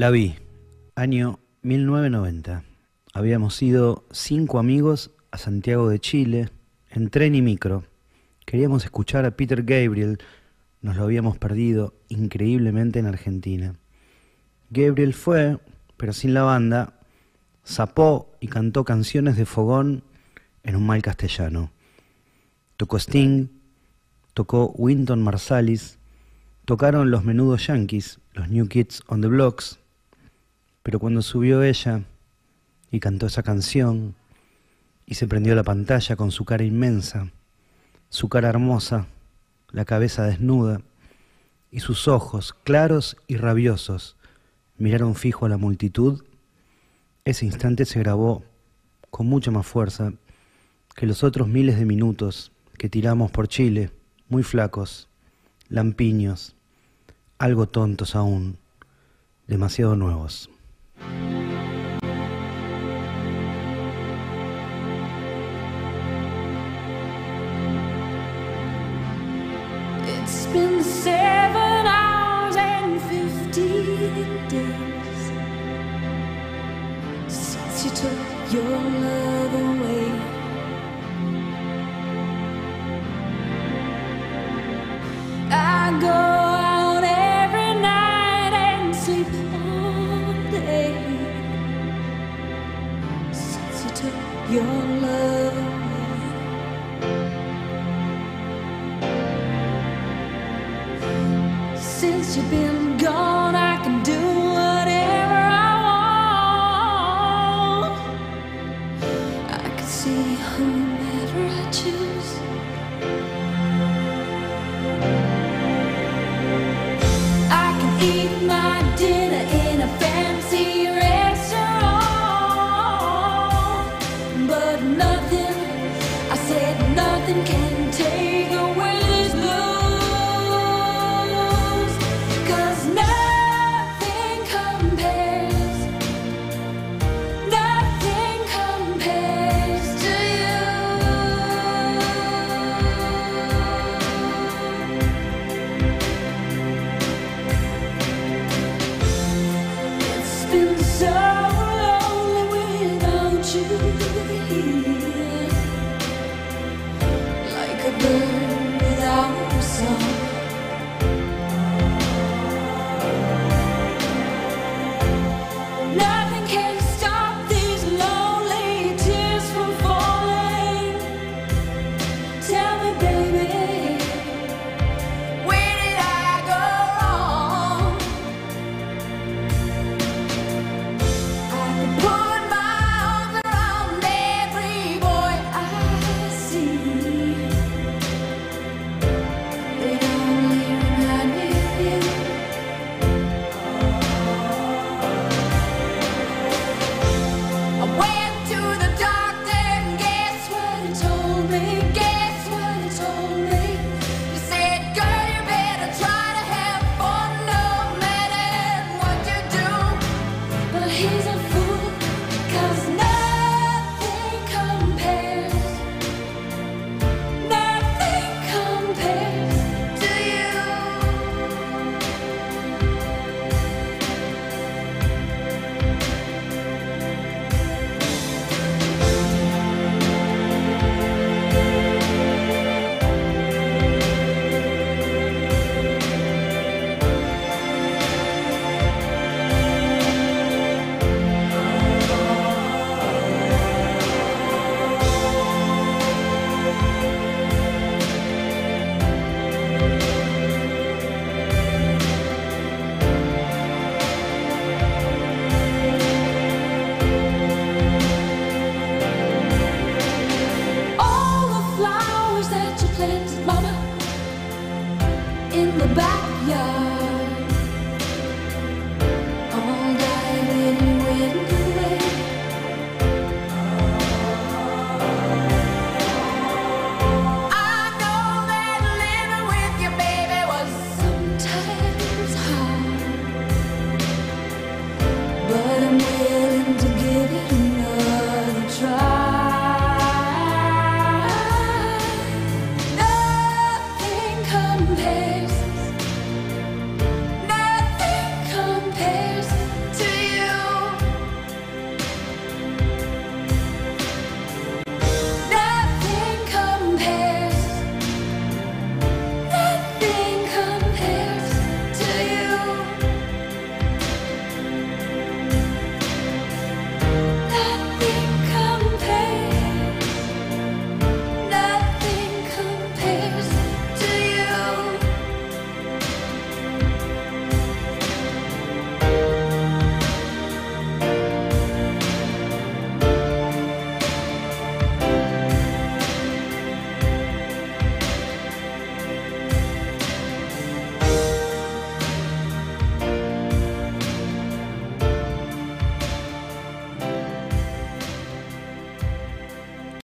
La vi, año 1990. Habíamos ido cinco amigos a Santiago de Chile, en tren y micro. Queríamos escuchar a Peter Gabriel, nos lo habíamos perdido increíblemente en Argentina. Gabriel fue, pero sin la banda, zapó y cantó canciones de fogón en un mal castellano. Tocó Sting, tocó Winton Marsalis, tocaron los menudos Yankees, los New Kids on the Blocks, pero cuando subió ella y cantó esa canción y se prendió la pantalla con su cara inmensa, su cara hermosa, la cabeza desnuda y sus ojos claros y rabiosos miraron fijo a la multitud, ese instante se grabó con mucha más fuerza que los otros miles de minutos que tiramos por Chile, muy flacos, lampiños, algo tontos aún, demasiado nuevos. It's been seven hours and fifteen days since you took your love away. Since you've been gone, I can do whatever I want. I can see whomever I choose. you. backyard all night in wind.